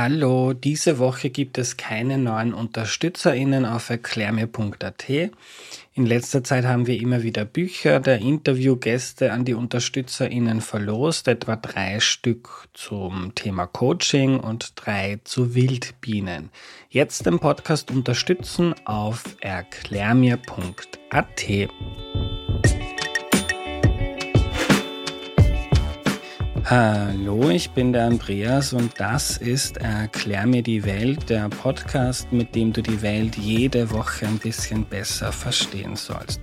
Hallo, diese Woche gibt es keine neuen UnterstützerInnen auf erklärmir.at. In letzter Zeit haben wir immer wieder Bücher der Interviewgäste an die UnterstützerInnen verlost, etwa drei Stück zum Thema Coaching und drei zu Wildbienen. Jetzt den Podcast unterstützen auf erklärmir.at. Hallo, ich bin der Andreas und das ist Erklär mir die Welt, der Podcast, mit dem du die Welt jede Woche ein bisschen besser verstehen sollst.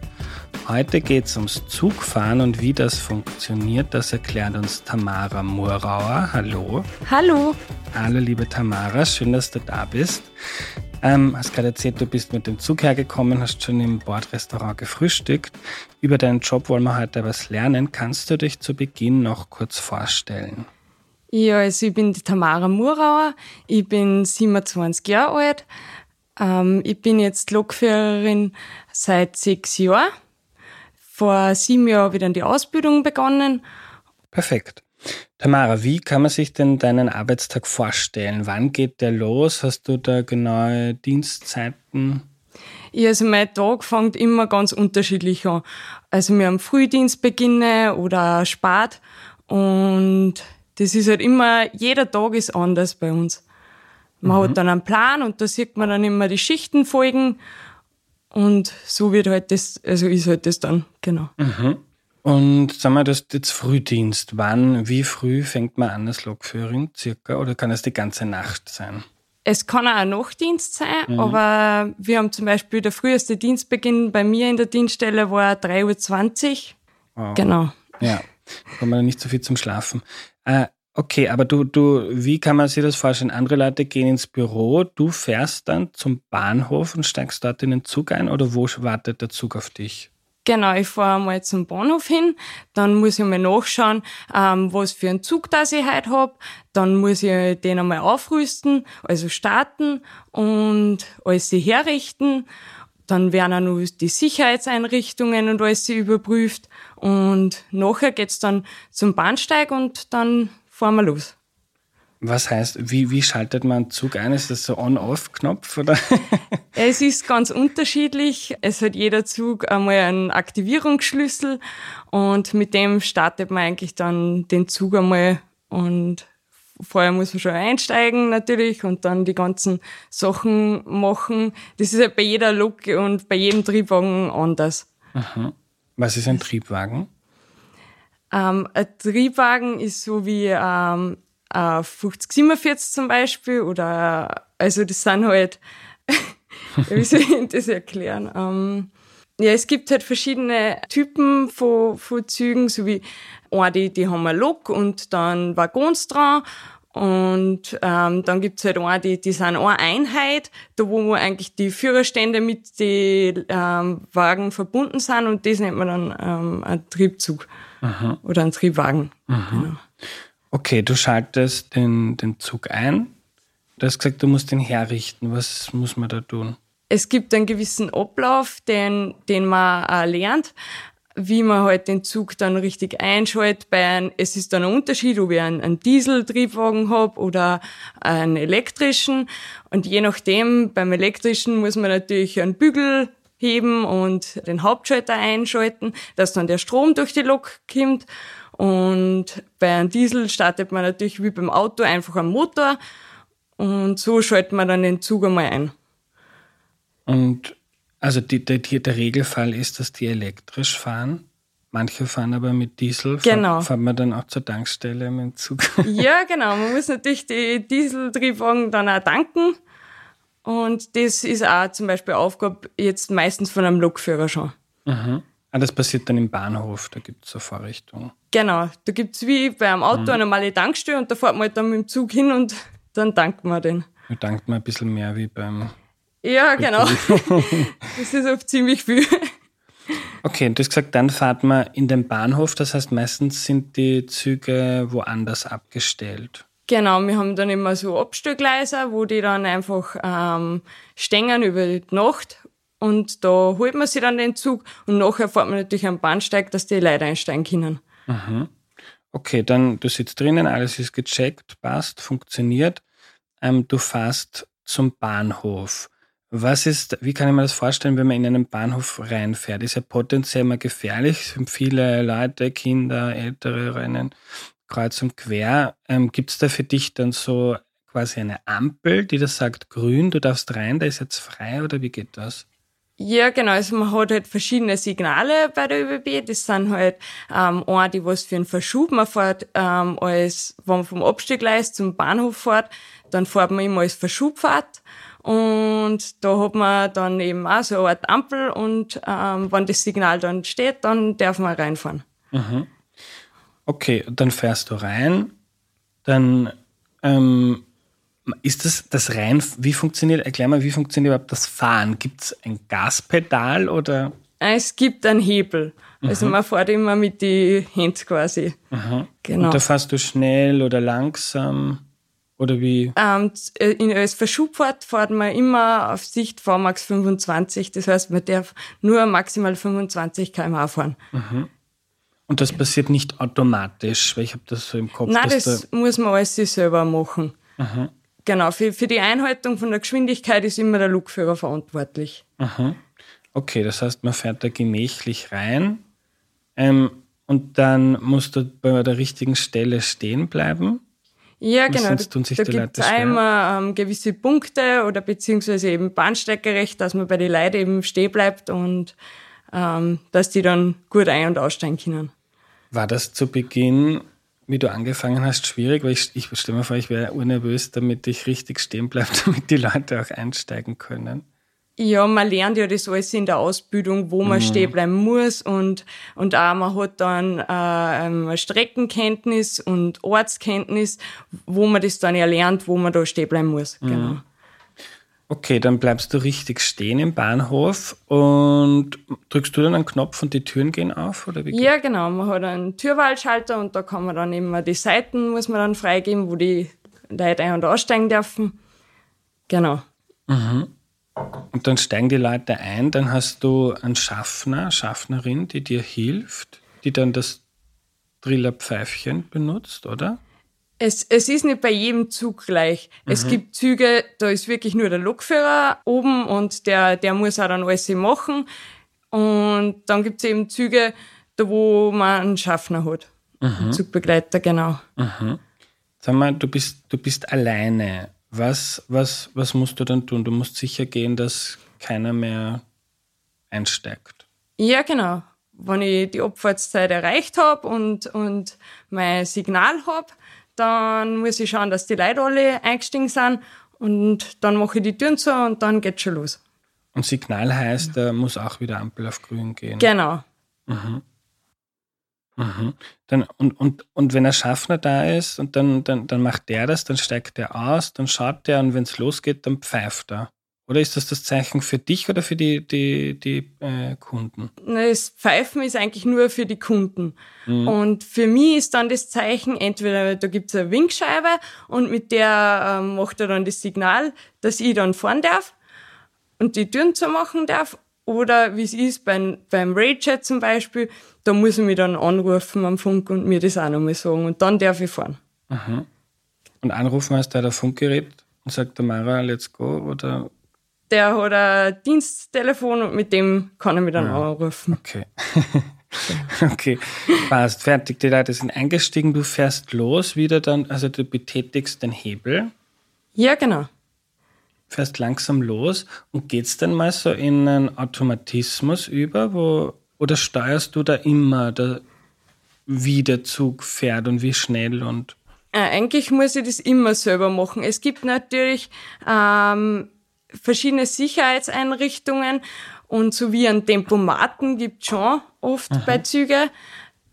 Heute geht es ums Zugfahren und wie das funktioniert, das erklärt uns Tamara Murauer. Hallo. Hallo. Hallo, liebe Tamara, schön, dass du da bist. Ähm, hast gerade erzählt, du bist mit dem Zug hergekommen, hast schon im Bordrestaurant gefrühstückt. Über deinen Job wollen wir heute was lernen. Kannst du dich zu Beginn noch kurz vorstellen? Ja, also ich bin die Tamara Murauer, ich bin 27 Jahre alt. Ähm, ich bin jetzt Lokführerin seit sechs Jahren. Vor sieben Jahren habe ich dann die Ausbildung begonnen. Perfekt. Tamara, wie kann man sich denn deinen Arbeitstag vorstellen? Wann geht der los? Hast du da genaue Dienstzeiten? Ja, also mein Tag fängt immer ganz unterschiedlich an. Also wir haben Frühdienst beginne oder Spät und das ist halt immer, jeder Tag ist anders bei uns. Man mhm. hat dann einen Plan und da sieht man dann immer die Schichten folgen und so wird halt das, also ist halt das dann, genau. Mhm. Und sagen wir, das jetzt Frühdienst. Wann, wie früh fängt man an als Lokführerin circa? Oder kann es die ganze Nacht sein? Es kann auch ein Nachtdienst sein, mhm. aber wir haben zum Beispiel der früheste Dienstbeginn bei mir in der Dienststelle war 3.20 Uhr. Wow. Genau. Ja, kommt man nicht so viel zum Schlafen. Äh, okay, aber du, du, wie kann man sich das vorstellen? Andere Leute gehen ins Büro, du fährst dann zum Bahnhof und steigst dort in den Zug ein oder wo wartet der Zug auf dich? Genau, ich fahre mal zum Bahnhof hin, dann muss ich mal nachschauen, ähm, was für einen Zug das ich heute hab. Dann muss ich den einmal aufrüsten, also starten und alles herrichten. Dann werden auch noch die Sicherheitseinrichtungen und alles überprüft. Und nachher geht's dann zum Bahnsteig und dann fahren wir los. Was heißt, wie, wie schaltet man Zug ein? Ist das so On-Off-Knopf oder? es ist ganz unterschiedlich. Es hat jeder Zug einmal einen Aktivierungsschlüssel und mit dem startet man eigentlich dann den Zug einmal und vorher muss man schon einsteigen natürlich und dann die ganzen Sachen machen. Das ist halt bei jeder Lok und bei jedem Triebwagen anders. Aha. Was ist ein Triebwagen? Ähm, ein Triebwagen ist so wie ähm, äh, 5047 zum Beispiel oder also das sind halt, wie soll ich das erklären? Ähm, ja, es gibt halt verschiedene Typen von, von Zügen, so wie eine, die, die haben ein Lok und dann Waggons dran und ähm, dann gibt's halt eine, die, die sind eine Einheit, da wo eigentlich die Führerstände mit den ähm, Wagen verbunden sind und das nennt man dann ähm, ein Triebzug Aha. oder ein Triebwagen. Genau. Okay, du schaltest den, den Zug ein. Du hast gesagt, du musst ihn herrichten. Was muss man da tun? Es gibt einen gewissen Ablauf, den, den man auch lernt, wie man halt den Zug dann richtig einschaltet. Bei ein, es ist dann ein Unterschied, ob ich einen, einen Dieseltriebwagen habe oder einen elektrischen. Und je nachdem, beim elektrischen muss man natürlich einen Bügel heben und den Hauptschalter einschalten, dass dann der Strom durch die Lok kommt. Und bei einem Diesel startet man natürlich wie beim Auto einfach am Motor und so schaltet man dann den Zug einmal ein. Und also die, die, der Regelfall ist, dass die elektrisch fahren. Manche fahren aber mit Diesel. Genau. Fahren wir dann auch zur Tankstelle mit dem Zug? Ja, genau. Man muss natürlich die Dieseltriebwagen dann auch tanken. Und das ist auch zum Beispiel Aufgabe jetzt meistens von einem Lokführer schon. Mhm. Ah, das passiert dann im Bahnhof, da gibt es so Vorrichtungen. Genau, da gibt es wie bei einem Auto mhm. eine normale Tankstelle und da fährt man halt dann mit dem Zug hin und dann tankt man den. Da tankt man ein bisschen mehr wie beim. Ja, genau. das ist oft ziemlich viel. Okay, du hast gesagt, dann fahrt man in den Bahnhof, das heißt meistens sind die Züge woanders abgestellt. Genau, wir haben dann immer so Abstellgleise, wo die dann einfach ähm, stehen über die Nacht und da holt man sich dann den Zug und nachher fährt man natürlich am Bahnsteig, dass die Leute einsteigen können. Mhm. Okay, dann du sitzt drinnen, alles ist gecheckt, passt, funktioniert. ähm, du fährst zum Bahnhof. Was ist, wie kann ich mir das vorstellen, wenn man in einen Bahnhof reinfährt? Ist ja potenziell mal gefährlich, es sind viele Leute, Kinder, Ältere rennen kreuz und quer. Ähm, Gibt es da für dich dann so quasi eine Ampel, die das sagt, grün, du darfst rein, da ist jetzt frei oder wie geht das? Ja, genau. Also man hat halt verschiedene Signale bei der ÖBB. Das sind halt ähm, eine, die was für einen Verschub man fährt, ähm, als wenn man vom Abstiegleis zum Bahnhof fährt, dann fährt man immer als Verschubfahrt. Und da hat man dann eben auch so eine Art Ampel und ähm, wenn das Signal dann steht, dann darf man reinfahren. Mhm. Okay, dann fährst du rein, dann ähm, ist das das rein, wie funktioniert, erklär mal, wie funktioniert überhaupt das Fahren? Gibt es ein Gaspedal oder? Es gibt einen Hebel. Also mhm. man fährt immer mit den Händen quasi. Mhm. Genau. Und da fährst du schnell oder langsam? Oder wie? Ähm, äh, in, als Verschubfahrt fährt man immer auf Sicht VMAX 25. Das heißt, man darf nur maximal 25 km/h fahren. Mhm. Und das passiert nicht automatisch, weil ich habe das so im Kopf. Nein, das da muss man alles selber machen. Aha. Genau, für, für die Einhaltung von der Geschwindigkeit ist immer der Lokführer verantwortlich. Aha. Okay, das heißt, man fährt da gemächlich rein ähm, und dann musst du bei der richtigen Stelle stehen bleiben. Ja, genau. Sonst tun sich da gibt es einmal ähm, gewisse Punkte oder beziehungsweise eben Bahnsteiggerecht, dass man bei den Leuten eben stehen bleibt und ähm, dass die dann gut ein- und aussteigen können. War das zu Beginn, wie du angefangen hast, schwierig? Weil ich, ich stelle mir vor, ich wäre urnervös, damit ich richtig stehen bleibe, damit die Leute auch einsteigen können. Ja, man lernt ja das alles in der Ausbildung, wo man mhm. stehen bleiben muss und, und auch man hat dann äh, Streckenkenntnis und Ortskenntnis, wo man das dann ja lernt, wo man da stehen bleiben muss. Mhm. Genau. Okay, dann bleibst du richtig stehen im Bahnhof und drückst du dann einen Knopf und die Türen gehen auf? Oder wie ja, genau. Man hat einen Türwahlschalter und da kann man dann immer die Seiten muss man dann freigeben, wo die Leute ein- und aussteigen dürfen. Genau. Mhm. Und dann steigen die Leute ein, dann hast du einen Schaffner, Schaffnerin, die dir hilft, die dann das Drillerpfeifchen benutzt, oder? Es, es ist nicht bei jedem Zug gleich. Mhm. Es gibt Züge, da ist wirklich nur der Lokführer oben und der, der muss auch dann alles machen. Und dann gibt es eben Züge, da wo man einen Schaffner hat. Mhm. Zugbegleiter, genau. Mhm. Sag mal, du bist, du bist alleine. Was, was, was musst du dann tun? Du musst sicher gehen, dass keiner mehr einsteigt. Ja, genau. Wenn ich die Abfahrtszeit erreicht habe und, und mein Signal habe, dann muss ich schauen, dass die Leute alle eingestiegen sind und dann mache ich die Türen zu und dann geht's schon los. Und Signal heißt, da muss auch wieder Ampel auf grün gehen. Genau. Mhm. Mhm. Dann, und, und, und wenn ein Schaffner da ist und dann, dann, dann macht der das, dann steigt der aus, dann schaut der und wenn es losgeht, dann pfeift er. Oder ist das das Zeichen für dich oder für die, die, die äh, Kunden? Das Pfeifen ist eigentlich nur für die Kunden. Mhm. Und für mich ist dann das Zeichen, entweder da gibt es eine Winkscheibe und mit der ähm, macht er dann das Signal, dass ich dann fahren darf und die Türen zu machen darf. Oder wie es ist beim, beim Raychat zum Beispiel, da muss ich mich dann anrufen am Funk und mir das auch nochmal sagen. Und dann darf ich fahren. Mhm. Und anrufen heißt da der Funkgerät und sagt der Mara, let's go? Oder der hat ein Diensttelefon und mit dem kann er mich dann ja. anrufen. Okay. okay, passt, fertig. Die Leute sind eingestiegen, du fährst los wieder dann, also du betätigst den Hebel. Ja, genau. Fährst langsam los und geht's dann mal so in einen Automatismus über, wo, oder steuerst du da immer, da, wie der Zug fährt und wie schnell und. Äh, eigentlich muss ich das immer selber machen. Es gibt natürlich ähm, verschiedene Sicherheitseinrichtungen und so wie ein Tempomaten gibt schon oft Aha. bei Züge,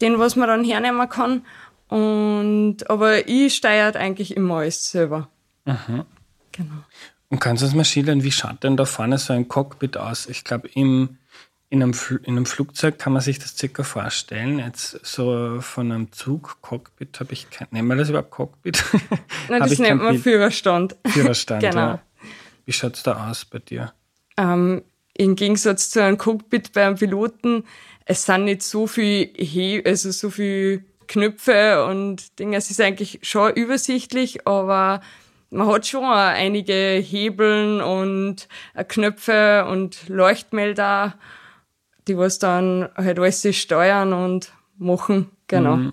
den was man dann hernehmen kann. Und, aber ich steuert eigentlich immer alles selber. Aha. Genau. Und kannst du uns mal schildern, wie schaut denn da vorne so ein Cockpit aus? Ich glaube, in einem, in einem Flugzeug kann man sich das circa vorstellen. Jetzt so von einem Zug, Cockpit habe ich kein. Nennen wir das überhaupt Cockpit? Nein, das nennt man Führerstand. Führerstand, genau. Ja. Wie schaut es da aus bei dir? Ähm, Im Gegensatz zu einem Cockpit bei einem Piloten, es sind nicht so viel, He also so viel Knöpfe und Dinge. Es ist eigentlich schon übersichtlich, aber man hat schon einige Hebeln und Knöpfe und Leuchtmelder, die was dann halt alles steuern und machen. Genau. Mhm.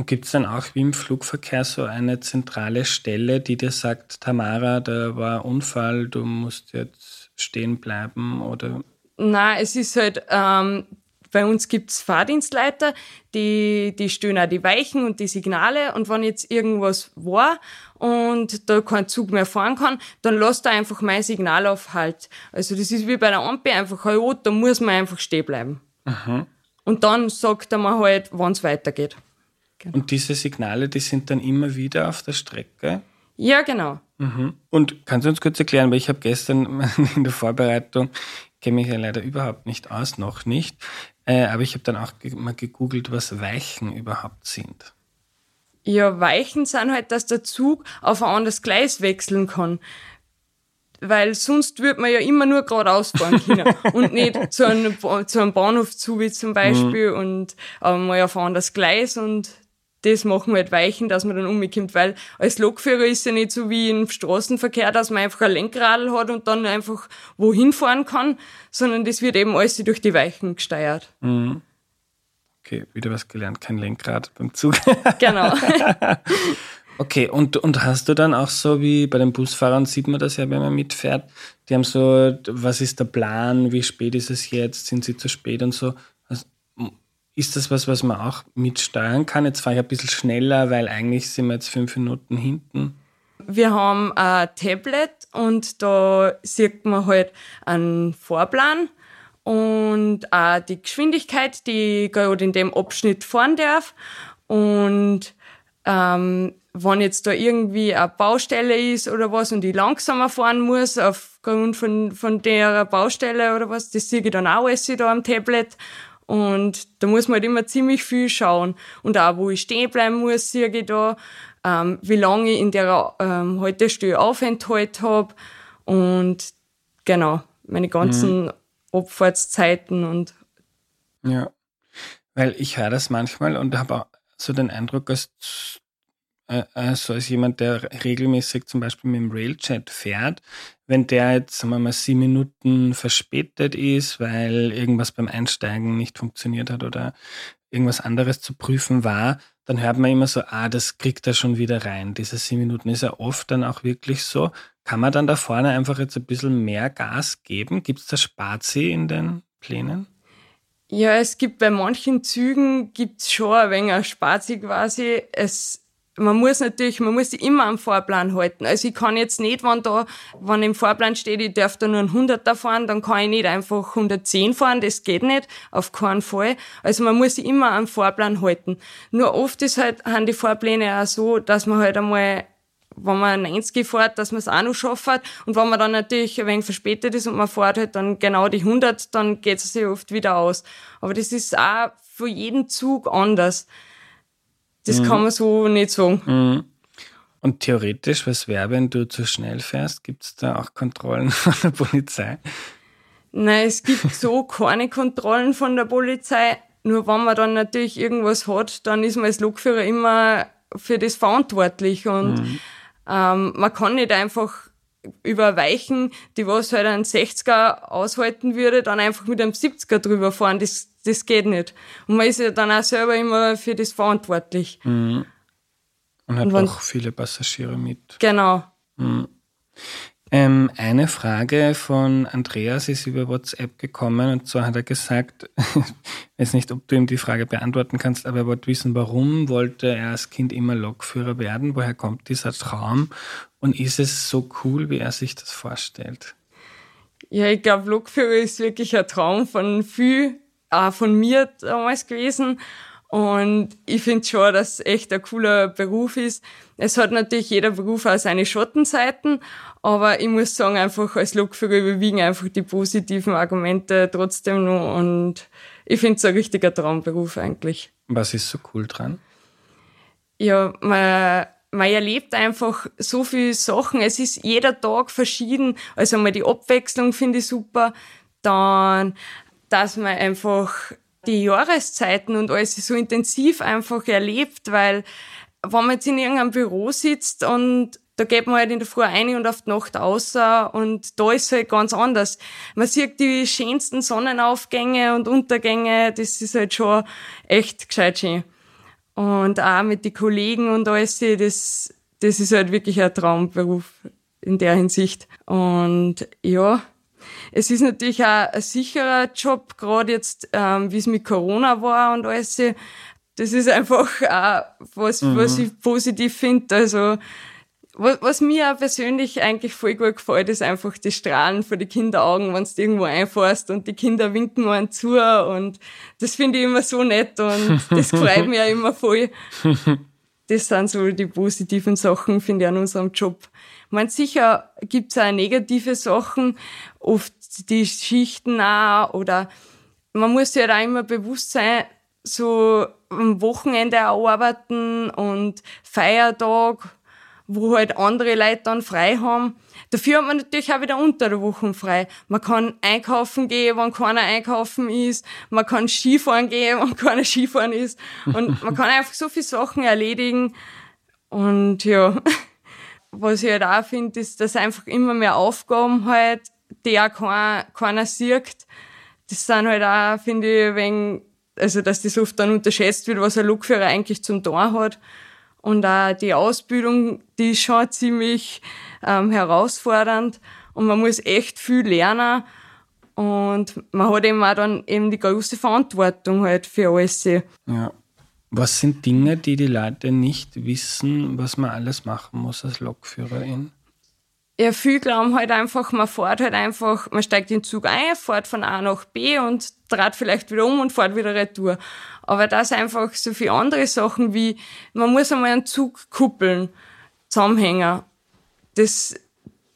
Und gibt es dann auch wie im Flugverkehr so eine zentrale Stelle, die dir sagt, Tamara, da war Unfall, du musst jetzt stehen bleiben oder? Na, es ist halt, ähm, bei uns gibt's Fahrdienstleiter, die, die stellen auch die Weichen und die Signale und wenn jetzt irgendwas war und da kein Zug mehr fahren kann, dann lasst er einfach mein Signal auf Halt. Also das ist wie bei der Ampel einfach, ja, da muss man einfach stehen bleiben. Aha. Und dann sagt er mir halt, wann's weitergeht. Genau. Und diese Signale, die sind dann immer wieder auf der Strecke? Ja, genau. Mhm. Und kannst du uns kurz erklären, weil ich habe gestern in der Vorbereitung, kenne mich ja leider überhaupt nicht aus, noch nicht, äh, aber ich habe dann auch mal gegoogelt, was Weichen überhaupt sind. Ja, Weichen sind halt, dass der Zug auf ein anderes Gleis wechseln kann weil sonst würde man ja immer nur geradeaus fahren können und nicht zu einem, zu einem Bahnhof zu, wie zum Beispiel, mhm. und äh, mal auf ein anderes Gleis und das machen wir halt weichen, dass man dann umkommt, weil als Lokführer ist ja nicht so wie im Straßenverkehr, dass man einfach ein Lenkradl hat und dann einfach wohin fahren kann, sondern das wird eben alles durch die Weichen gesteuert. Mhm. Okay, wieder was gelernt, kein Lenkrad beim Zug. Genau. okay, und, und hast du dann auch so wie bei den Busfahrern sieht man das ja, wenn man mitfährt, die haben so, was ist der Plan, wie spät ist es jetzt, sind sie zu spät und so. Ist das was, was man auch mitsteuern kann? Jetzt fahre ich ein bisschen schneller, weil eigentlich sind wir jetzt fünf Minuten hinten. Wir haben ein Tablet und da sieht man halt einen Vorplan und auch die Geschwindigkeit, die gerade in dem Abschnitt fahren darf. Und ähm, wenn jetzt da irgendwie eine Baustelle ist oder was und ich langsamer fahren muss aufgrund von, von der Baustelle oder was, das sehe ich dann auch alles da am Tablet. Und da muss man halt immer ziemlich viel schauen. Und auch, wo ich stehen bleiben muss, sehe ich da, ähm, wie lange ich in der ähm, Haltestelle Aufenthalt habe. Und genau, meine ganzen mhm. Abfahrtszeiten und. Ja, weil ich höre das manchmal und habe auch so den Eindruck, als also als jemand, der regelmäßig zum Beispiel mit dem Railchat fährt, wenn der jetzt, sagen wir mal, sieben Minuten verspätet ist, weil irgendwas beim Einsteigen nicht funktioniert hat oder irgendwas anderes zu prüfen war, dann hört man immer so, ah, das kriegt er schon wieder rein. Diese sieben Minuten ist ja oft dann auch wirklich so. Kann man dann da vorne einfach jetzt ein bisschen mehr Gas geben? Gibt es da Spazi in den Plänen? Ja, es gibt bei manchen Zügen gibt's schon ein wenig Spazi quasi. Es man muss natürlich, man muss sich immer am Fahrplan halten. Also ich kann jetzt nicht, wenn da, wenn im Fahrplan steht, ich darf da nur ein 100er fahren, dann kann ich nicht einfach 110 fahren, das geht nicht, auf keinen Fall. Also man muss sich immer am Fahrplan halten. Nur oft ist halt, haben die Fahrpläne auch so, dass man halt einmal wenn man 90 fährt, dass man es auch noch schafft. Und wenn man dann natürlich ein wenig verspätet ist und man fährt halt dann genau die 100, dann geht es sich oft wieder aus. Aber das ist auch für jeden Zug anders. Das mhm. kann man so nicht sagen. Mhm. Und theoretisch, was wäre, wenn du zu schnell fährst? Gibt es da auch Kontrollen von der Polizei? Nein, es gibt so keine Kontrollen von der Polizei. Nur wenn man dann natürlich irgendwas hat, dann ist man als Lokführer immer für das verantwortlich. Und mhm. ähm, man kann nicht einfach über Weichen, die was halt ein 60er aushalten würde, dann einfach mit einem 70er drüber fahren. Das, das geht nicht. Und man ist ja dann auch selber immer für das verantwortlich. Mhm. Und hat Und wenn, auch viele Passagiere mit. Genau. Mhm. Ähm, eine Frage von Andreas ist über WhatsApp gekommen und zwar hat er gesagt, ich weiß nicht, ob du ihm die Frage beantworten kannst, aber er wollte wissen, warum wollte er als Kind immer Lokführer werden? Woher kommt dieser Traum? Und ist es so cool, wie er sich das vorstellt? Ja, ich glaube, Lokführer ist wirklich ein Traum von viel, auch von mir damals gewesen. Und ich finde schon, dass es echt ein cooler Beruf ist. Es hat natürlich jeder Beruf auch seine Schattenseiten, aber ich muss sagen, einfach als Lokführer überwiegen einfach die positiven Argumente trotzdem noch und ich finde es ein richtiger Traumberuf eigentlich. Was ist so cool dran? Ja, man, man erlebt einfach so viele Sachen. Es ist jeder Tag verschieden. Also mal die Abwechslung finde ich super. Dann, dass man einfach die Jahreszeiten und alles so intensiv einfach erlebt, weil wenn man jetzt in irgendeinem Büro sitzt und da geht man halt in der Früh ein und auf die Nacht außer und da ist halt ganz anders. Man sieht die schönsten Sonnenaufgänge und Untergänge, das ist halt schon echt gescheit schön. Und auch mit den Kollegen und alles, das, das ist halt wirklich ein Traumberuf in der Hinsicht. Und ja, es ist natürlich auch ein sicherer Job, gerade jetzt, ähm, wie es mit Corona war und alles. Das ist einfach auch was, mhm. was ich positiv finde. Also, was, was mir auch persönlich eigentlich voll gut gefällt, ist einfach die Strahlen vor die Kinderaugen, wenn du irgendwo einfahrst und die Kinder winken einen zu und das finde ich immer so nett und das freut mich auch immer voll. Das sind so die positiven Sachen, finde ich, an unserem Job. Man sicher gibt's auch negative Sachen, oft die Schichten auch, oder man muss sich halt auch immer bewusst sein, so am Wochenende arbeiten und Feiertag, wo halt andere Leute dann frei haben. Dafür hat man natürlich auch wieder unter der Woche frei. Man kann einkaufen gehen, wenn keiner einkaufen ist. Man kann Skifahren gehen, wenn keiner Skifahren ist. Und man kann einfach so viele Sachen erledigen. Und ja, was ich halt auch finde, ist, dass einfach immer mehr Aufgaben halt, die auch keiner, keiner sieht. Das sind halt auch, finde ich, wenn, also, dass das oft dann unterschätzt wird, was ein Lokführer eigentlich zum Tor hat. Und auch die Ausbildung, die ist schon ziemlich ähm, herausfordernd und man muss echt viel lernen. Und man hat eben auch dann eben die große Verantwortung halt für alles. Ja. Was sind Dinge, die die Leute nicht wissen, was man alles machen muss als Lokführerin? Ja, viel glauben halt einfach, man fährt halt einfach, man steigt in den Zug ein, fährt von A nach B und dreht vielleicht wieder um und fährt wieder retour. Aber das einfach so viele andere Sachen wie, man muss einmal einen Zug kuppeln, zusammenhängen. Das,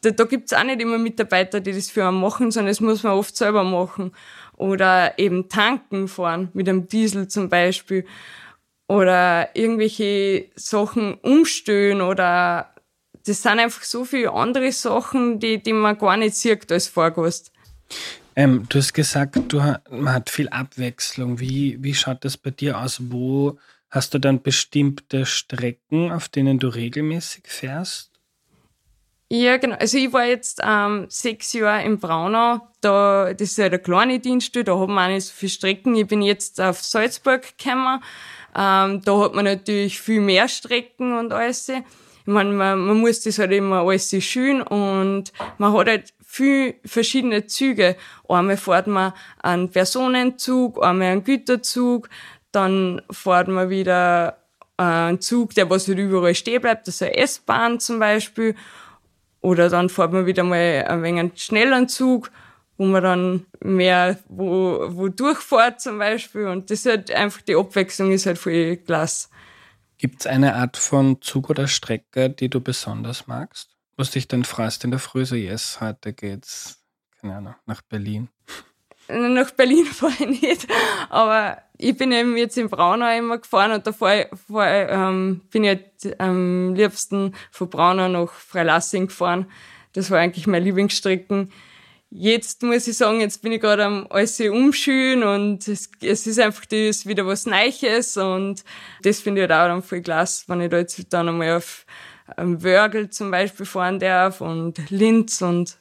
da, da gibt's auch nicht immer Mitarbeiter, die das für einen machen, sondern das muss man oft selber machen. Oder eben tanken fahren, mit einem Diesel zum Beispiel. Oder irgendwelche Sachen umstellen oder das sind einfach so viele andere Sachen, die, die man gar nicht sieht als Fahrgast. Ähm, du hast gesagt, du, man hat viel Abwechslung. Wie, wie schaut das bei dir aus? Wo hast du dann bestimmte Strecken, auf denen du regelmäßig fährst? Ja, genau. Also ich war jetzt ähm, sechs Jahre in Braunau. Da, das ist ja der kleine Dienststelle, da haben wir auch nicht so viele Strecken. Ich bin jetzt auf Salzburg gekommen. Ähm, da hat man natürlich viel mehr Strecken und alles. Ich meine, man, man muss das halt immer alles schön und man hat halt viel verschiedene Züge. Einmal fährt man einen Personenzug, einmal einen Güterzug, dann fährt man wieder einen Zug, der was halt überall stehen bleibt, das ist eine S-Bahn zum Beispiel. Oder dann fährt man wieder mal ein wenig einen Zug, wo man dann mehr wo, wo durchfährt zum Beispiel. Und das ist halt einfach, die Abwechslung ist halt voll klasse. Gibt es eine Art von Zug oder Strecke, die du besonders magst? Was dich dann freust in der Früh so, yes, heute geht's, keine Ahnung, nach Berlin. Nach Berlin fahre ich nicht, aber ich bin eben jetzt in Braunau immer gefahren und da fahr, fahr, ähm, bin ich halt am liebsten von Braunau nach Freilassing gefahren. Das war eigentlich mein Lieblingsstrecken. Jetzt muss ich sagen, jetzt bin ich gerade am alles umschülen und es, es ist einfach das wieder was Neues und das finde ich halt auch dann voll klasse, wenn ich da jetzt dann einmal auf ähm, Wörgl zum Beispiel fahren darf und Linz und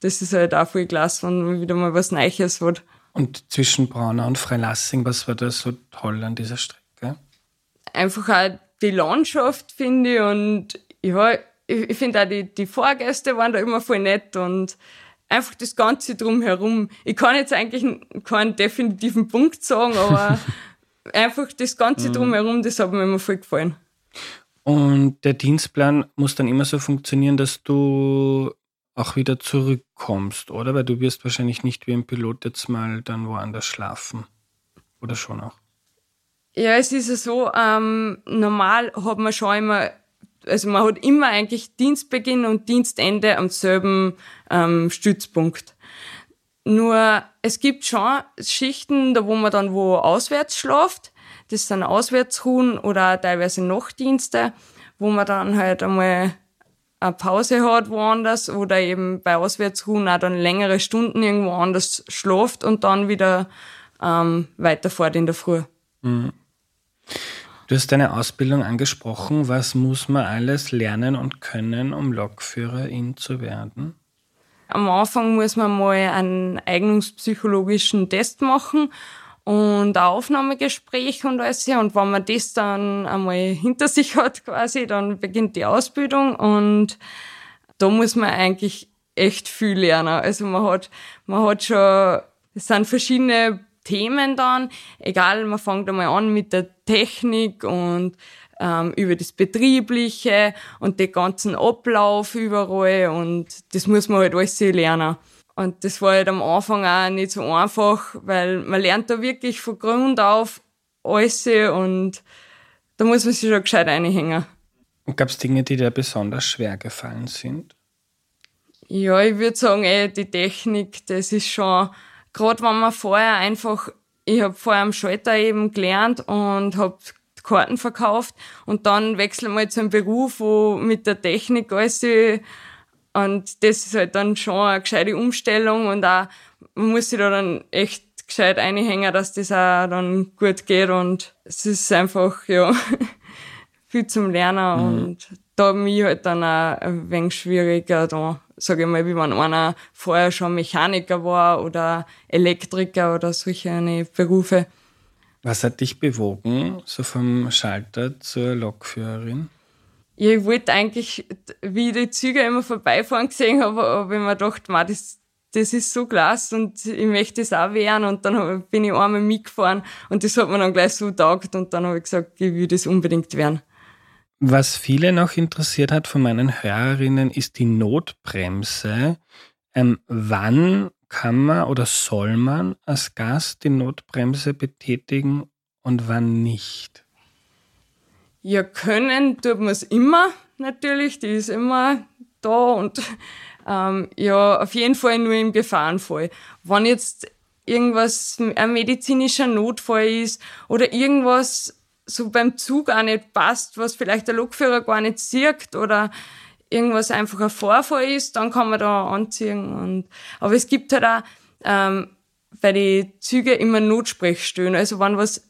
das ist halt auch voll klasse, wenn man wieder mal was Neues hat. Und zwischen Braunau und Freilassing, was war da so toll an dieser Strecke? Einfach auch die Landschaft, finde ich, und ja, ich, finde auch die, die Fahrgäste waren da immer voll nett und einfach das Ganze drumherum. Ich kann jetzt eigentlich keinen definitiven Punkt sagen, aber einfach das Ganze mhm. drumherum, das hat mir immer voll gefallen. Und der Dienstplan muss dann immer so funktionieren, dass du auch wieder zurückkommst, oder? Weil du wirst wahrscheinlich nicht wie ein Pilot jetzt mal dann woanders schlafen. Oder schon auch? Ja, es ist ja so, ähm, normal hat man schon immer, also man hat immer eigentlich Dienstbeginn und Dienstende am selben ähm, Stützpunkt. Nur es gibt schon Schichten, da wo man dann wo auswärts schlaft. Das sind Auswärtsruhen oder teilweise Nachtdienste, wo man dann halt einmal eine Pause hat woanders oder eben bei Auswärtsruhen auch dann längere Stunden irgendwo anders schläft und dann wieder ähm, weiterfährt in der Früh. Mhm. Du hast deine Ausbildung angesprochen. Was muss man alles lernen und können, um Lokführerin zu werden? Am Anfang muss man mal einen eignungspsychologischen Test machen und ein Aufnahmegespräch und alles. Und wenn man das dann einmal hinter sich hat quasi, dann beginnt die Ausbildung und da muss man eigentlich echt viel lernen. Also man hat, man hat schon, es sind verschiedene Themen dann, egal, man fängt einmal an mit der Technik und ähm, über das Betriebliche und den ganzen Ablauf überall und das muss man halt alles lernen. Und das war halt am Anfang auch nicht so einfach, weil man lernt da wirklich von Grund auf alles und da muss man sich schon gescheit einhängen. Und gab es Dinge, die dir besonders schwer gefallen sind? Ja, ich würde sagen, ey, die Technik, das ist schon, gerade wenn man vorher einfach, ich habe vorher am Schalter eben gelernt und habe Karten verkauft und dann wechsle mal zu einem Beruf, wo mit der Technik alles und das ist halt dann schon eine gescheite Umstellung und auch, man muss sich da dann echt gescheit einhängen, dass das auch dann gut geht und es ist einfach, ja, viel zum Lernen mhm. und da mich halt dann auch ein wenig schwieriger da, sage ich mal, wie wenn einer vorher schon Mechaniker war oder Elektriker oder solche Berufe. Was hat dich bewogen, so vom Schalter zur Lokführerin? Ich wollte eigentlich, wie ich die Züge immer vorbeifahren gesehen habe, habe ich mir gedacht, man, das, das ist so klasse und ich möchte das auch werden. Und dann bin ich einmal mitgefahren und das hat mir dann gleich so taugt und dann habe ich gesagt, ich will das unbedingt werden. Was viele noch interessiert hat von meinen Hörerinnen, ist die Notbremse. Ähm, wann kann man oder soll man als Gast die Notbremse betätigen und wann nicht? Ja, können tut man es immer, natürlich, die ist immer da und ähm, ja, auf jeden Fall nur im Gefahrenfall. Wenn jetzt irgendwas, ein medizinischer Notfall ist oder irgendwas so beim Zug auch nicht passt, was vielleicht der Lokführer gar nicht sieht oder irgendwas einfach ein Vorfall ist, dann kann man da anziehen. Und, aber es gibt halt auch ähm, bei den Zügen immer Notsprechstöhne. Also wenn was,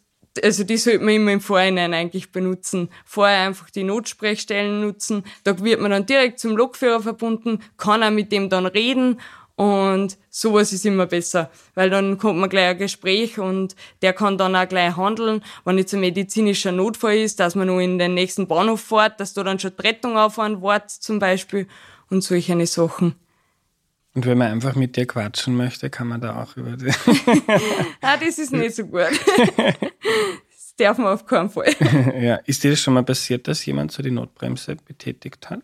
also die sollte man immer im Vorhinein eigentlich benutzen. Vorher einfach die Notsprechstellen nutzen. Da wird man dann direkt zum Lokführer verbunden, kann auch mit dem dann reden und sowas ist immer besser, weil dann kommt man gleich ein Gespräch und der kann dann auch gleich handeln. Wenn jetzt ein medizinischer Notfall ist, dass man nur in den nächsten Bahnhof fährt, dass da dann schon die Rettung auffahren wird zum Beispiel und solche Sachen. Und wenn man einfach mit dir quatschen möchte, kann man da auch über die. ah, das ist nicht so gut. das darf man auf keinen Fall. ja, ist dir das schon mal passiert, dass jemand so die Notbremse betätigt hat?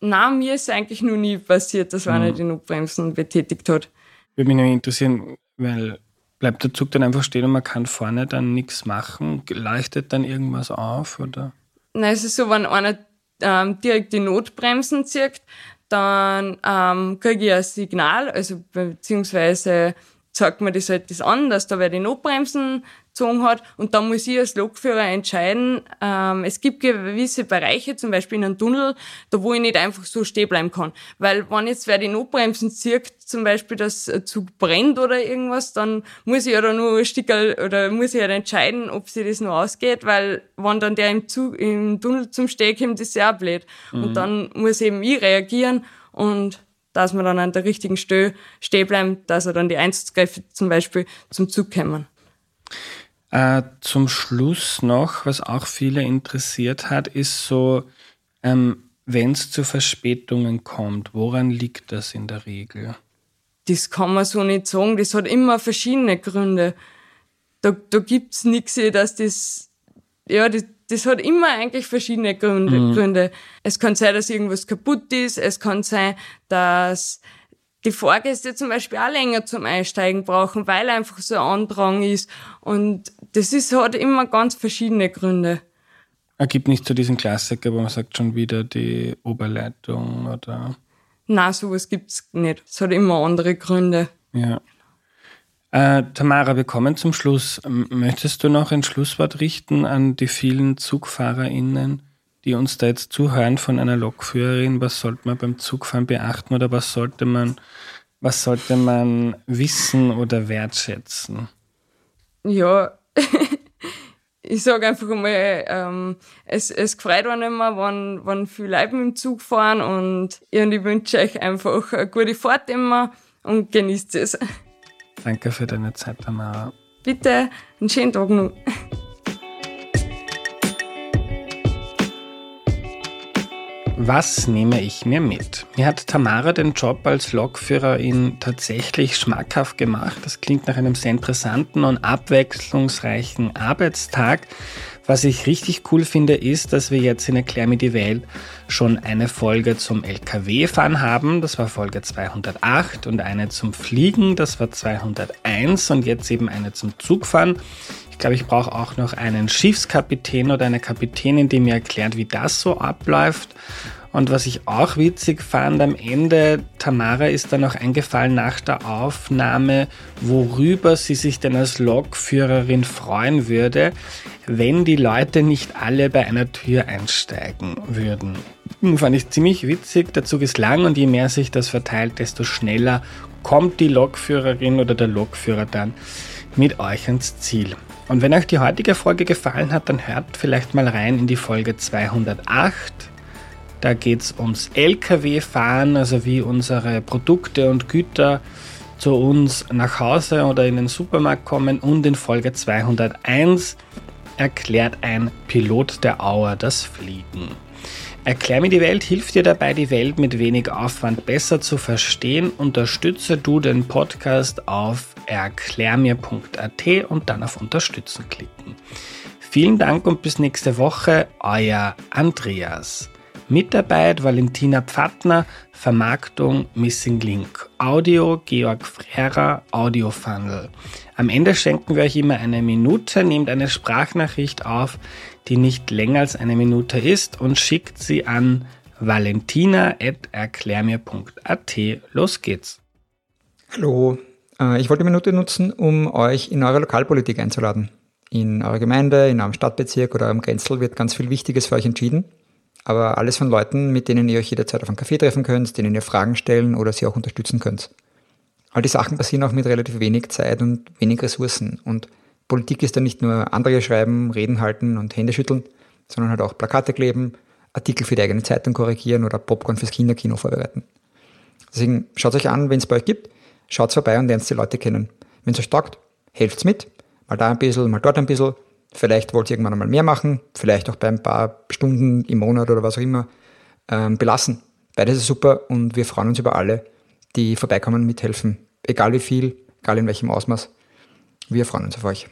Nein, mir ist eigentlich noch nie passiert, dass einer mhm. die Notbremsen betätigt hat. Würde mich nämlich interessieren, weil bleibt der Zug dann einfach stehen und man kann vorne dann nichts machen? Leuchtet dann irgendwas auf? Oder? Nein, es ist so, wenn einer ähm, direkt die Notbremsen zieht, dann ähm, kriege ich ein Signal, also beziehungsweise zeigt mir das halt das an, dass da wer die Notbremsen gezogen hat. Und dann muss ich als Lokführer entscheiden, ähm, es gibt gewisse Bereiche, zum Beispiel in einem Tunnel, da wo ich nicht einfach so stehen bleiben kann. Weil wenn jetzt wer die Notbremsen zieht, zum Beispiel das Zug brennt oder irgendwas, dann muss ich ja da nur ein Stickerl oder muss ich ja halt entscheiden, ob sich das noch ausgeht, weil wenn dann der im, Zug, im Tunnel zum Stehen kommt, ist ja auch blöd. Mhm. Und dann muss eben ich reagieren und dass wir dann an der richtigen Stelle stehen bleiben, dass er dann die Einsatzkräfte zum Beispiel zum Zug kommen. Äh, zum Schluss noch, was auch viele interessiert hat, ist so, ähm, wenn es zu Verspätungen kommt, woran liegt das in der Regel? Das kann man so nicht sagen. Das hat immer verschiedene Gründe. Da, da gibt es nichts, dass das, ja, das, das hat immer eigentlich verschiedene Gründe, mhm. Gründe. Es kann sein, dass irgendwas kaputt ist. Es kann sein, dass die Fahrgäste zum Beispiel auch länger zum Einsteigen brauchen, weil einfach so ein Andrang ist. Und das ist, hat immer ganz verschiedene Gründe. Er gibt nicht zu diesen Klassiker, wo man sagt, schon wieder die Oberleitung oder. Nein, sowas gibt's nicht. Es hat immer andere Gründe. Ja. Äh, Tamara, wir kommen zum Schluss. Möchtest du noch ein Schlusswort richten an die vielen ZugfahrerInnen? die uns da jetzt zuhören von einer Lokführerin, was sollte man beim Zugfahren beachten oder was sollte man, was sollte man wissen oder wertschätzen? Ja, ich sage einfach mal, ähm, es, es gefreut einen immer, wenn, wenn viele Leute mit dem Zug fahren und, und ich wünsche euch einfach eine gute Fahrt immer und genießt es. Danke für deine Zeit, Tamara. Bitte, einen schönen Tag noch. Was nehme ich mir mit? Mir hat Tamara den Job als Lokführerin tatsächlich schmackhaft gemacht. Das klingt nach einem sehr interessanten und abwechslungsreichen Arbeitstag. Was ich richtig cool finde, ist, dass wir jetzt in Erklär mir die Welt schon eine Folge zum LKW-Fahren haben. Das war Folge 208 und eine zum Fliegen. Das war 201 und jetzt eben eine zum Zugfahren. Ich glaube, ich brauche auch noch einen Schiffskapitän oder eine Kapitänin, die mir erklärt, wie das so abläuft. Und was ich auch witzig fand, am Ende, Tamara ist dann noch eingefallen nach der Aufnahme, worüber sie sich denn als Lokführerin freuen würde, wenn die Leute nicht alle bei einer Tür einsteigen würden. Fand ich ziemlich witzig, der Zug ist lang und je mehr sich das verteilt, desto schneller kommt die Lokführerin oder der Lokführer dann mit euch ans Ziel. Und wenn euch die heutige Folge gefallen hat, dann hört vielleicht mal rein in die Folge 208. Da geht es ums Lkw-Fahren, also wie unsere Produkte und Güter zu uns nach Hause oder in den Supermarkt kommen. Und in Folge 201 erklärt ein Pilot der Auer das Fliegen. Erklär mir die Welt hilft dir dabei, die Welt mit wenig Aufwand besser zu verstehen. Unterstütze du den Podcast auf erklärmir.at und dann auf Unterstützen klicken. Vielen Dank und bis nächste Woche, euer Andreas. Mitarbeit Valentina Pfattner, Vermarktung Missing Link, Audio Georg Frera, Audio Funnel. Am Ende schenken wir euch immer eine Minute, nehmt eine Sprachnachricht auf, die nicht länger als eine Minute ist und schickt sie an valentina.erklärmir.at. Los geht's. Hallo, ich wollte die Minute nutzen, um euch in eure Lokalpolitik einzuladen. In eurer Gemeinde, in eurem Stadtbezirk oder eurem Grenzel wird ganz viel Wichtiges für euch entschieden. Aber alles von Leuten, mit denen ihr euch jederzeit auf einen Kaffee treffen könnt, denen ihr Fragen stellen oder sie auch unterstützen könnt. All die Sachen passieren auch mit relativ wenig Zeit und wenig Ressourcen. Und Politik ist dann nicht nur Anträge schreiben, Reden halten und Hände schütteln, sondern halt auch Plakate kleben, Artikel für die eigene Zeitung korrigieren oder Popcorn fürs Kinderkino vorbereiten. Deswegen schaut euch an, wenn es bei euch gibt, schaut vorbei und lernt die Leute kennen. Wenn es euch taugt, helft's mit. Mal da ein bisschen, mal dort ein bisschen. Vielleicht wollt ihr irgendwann einmal mehr machen, vielleicht auch bei ein paar Stunden im Monat oder was auch immer ähm, belassen. Beides ist super und wir freuen uns über alle, die vorbeikommen und mithelfen. Egal wie viel, egal in welchem Ausmaß. Wir freuen uns auf euch.